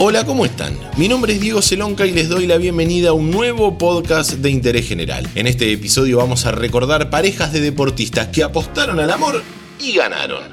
Hola, ¿cómo están? Mi nombre es Diego Celonca y les doy la bienvenida a un nuevo podcast de interés general. En este episodio vamos a recordar parejas de deportistas que apostaron al amor y ganaron.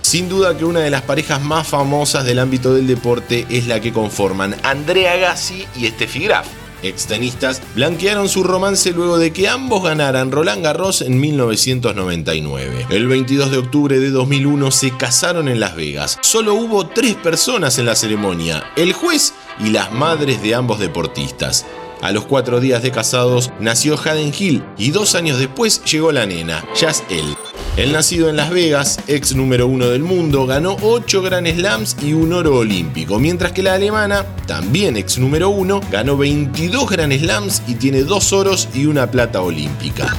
Sin duda que una de las parejas más famosas del ámbito del deporte es la que conforman Andrea Gassi y Steffi Graf. Extenistas blanquearon su romance luego de que ambos ganaran Roland Garros en 1999. El 22 de octubre de 2001 se casaron en Las Vegas. Solo hubo tres personas en la ceremonia, el juez y las madres de ambos deportistas. A los cuatro días de casados nació Haden Hill y dos años después llegó la nena, Jazz El. El nacido en Las Vegas, ex número uno del mundo, ganó 8 Grand Slams y un oro olímpico, mientras que la alemana, también ex número uno, ganó 22 Grand Slams y tiene dos oros y una plata olímpica.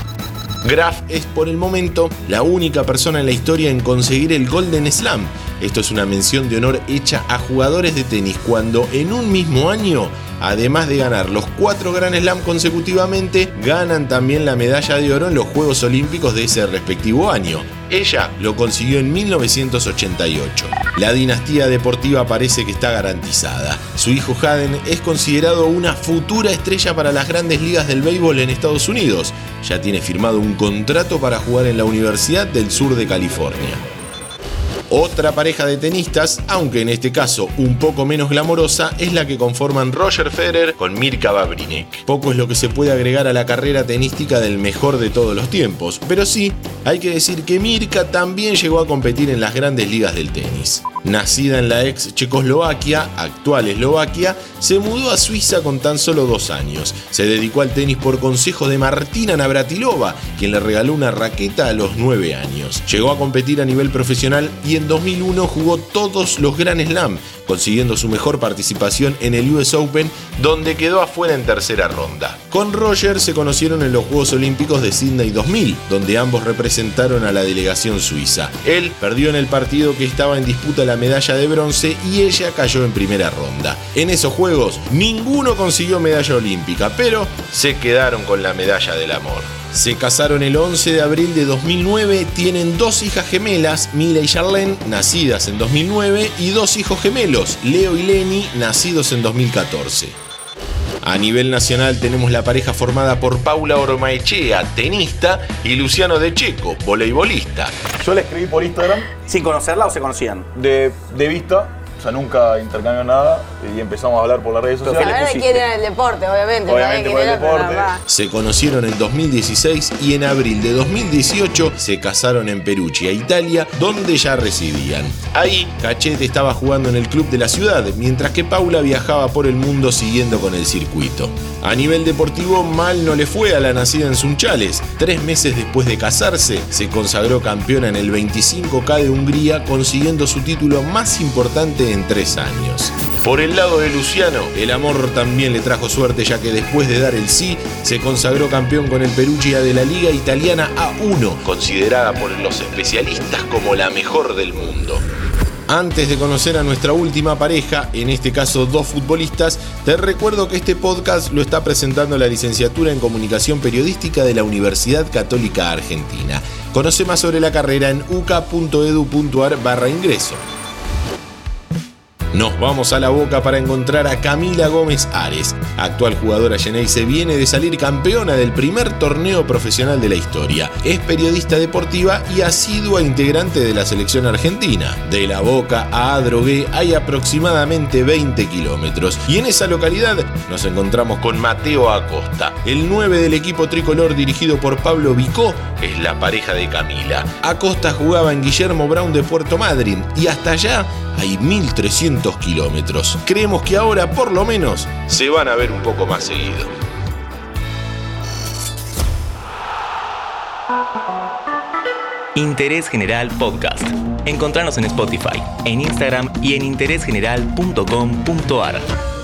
Graf es por el momento la única persona en la historia en conseguir el Golden Slam. Esto es una mención de honor hecha a jugadores de tenis cuando en un mismo año además de ganar los cuatro Grand Slam consecutivamente, ganan también la medalla de oro en los Juegos Olímpicos de ese respectivo año. Ella lo consiguió en 1988. La dinastía deportiva parece que está garantizada. Su hijo Haden es considerado una futura estrella para las grandes ligas del béisbol en Estados Unidos. Ya tiene firmado un contrato para jugar en la Universidad del Sur de California. Otra pareja de tenistas, aunque en este caso un poco menos glamorosa, es la que conforman Roger Federer con Mirka Babrinek. Poco es lo que se puede agregar a la carrera tenística del mejor de todos los tiempos, pero sí hay que decir que Mirka también llegó a competir en las grandes ligas del tenis. Nacida en la ex Checoslovaquia, actual Eslovaquia, se mudó a Suiza con tan solo dos años. Se dedicó al tenis por consejo de Martina Navratilova, quien le regaló una raqueta a los nueve años. Llegó a competir a nivel profesional y en 2001 jugó todos los Grand Slam, consiguiendo su mejor participación en el US Open, donde quedó afuera en tercera ronda. Con Roger se conocieron en los Juegos Olímpicos de Sydney 2000, donde ambos representaron a la delegación suiza. Él perdió en el partido que estaba en disputa medalla de bronce y ella cayó en primera ronda. En esos Juegos ninguno consiguió medalla olímpica, pero se quedaron con la medalla del amor. Se casaron el 11 de abril de 2009, tienen dos hijas gemelas, Mila y Charlene, nacidas en 2009, y dos hijos gemelos, Leo y Lenny, nacidos en 2014. A nivel nacional tenemos la pareja formada por Paula Oromaechea, tenista, y Luciano De Checo, voleibolista. Yo le escribí por Instagram ¿Sin conocerla o se conocían? de, de vista, o sea, nunca intercambió nada y empezamos a hablar por las redes sociales. ¿qué le Saber quién era el deporte, obviamente. Por el deporte. Se conocieron en 2016 y en abril de 2018 se casaron en Perugia, Italia, donde ya residían. Ahí, Cachete estaba jugando en el club de la ciudad, mientras que Paula viajaba por el mundo siguiendo con el circuito. A nivel deportivo, mal no le fue a la nacida en Sunchales. Tres meses después de casarse, se consagró campeona en el 25K de Hungría, consiguiendo su título más importante en tres años. Por el lado de Luciano, el amor también le trajo suerte ya que después de dar el sí, se consagró campeón con el Perugia de la Liga Italiana A1, considerada por los especialistas como la mejor del mundo. Antes de conocer a nuestra última pareja, en este caso dos futbolistas, te recuerdo que este podcast lo está presentando la licenciatura en Comunicación Periodística de la Universidad Católica Argentina. Conoce más sobre la carrera en uca.edu.ar barra ingreso. Nos vamos a la boca para encontrar a Camila Gómez Ares. Actual jugadora Geneise viene de salir campeona del primer torneo profesional de la historia. Es periodista deportiva y asidua integrante de la selección argentina. De la boca a Adrogué hay aproximadamente 20 kilómetros. Y en esa localidad nos encontramos con Mateo Acosta. El 9 del equipo tricolor dirigido por Pablo Vicó es la pareja de Camila. Acosta jugaba en Guillermo Brown de Puerto Madryn y hasta allá hay 1300 kilómetros. Creemos que ahora, por lo menos, se van a ver un poco más seguido. Interés General Podcast. Encontrarnos en Spotify, en Instagram y en interésgeneral.com.ar.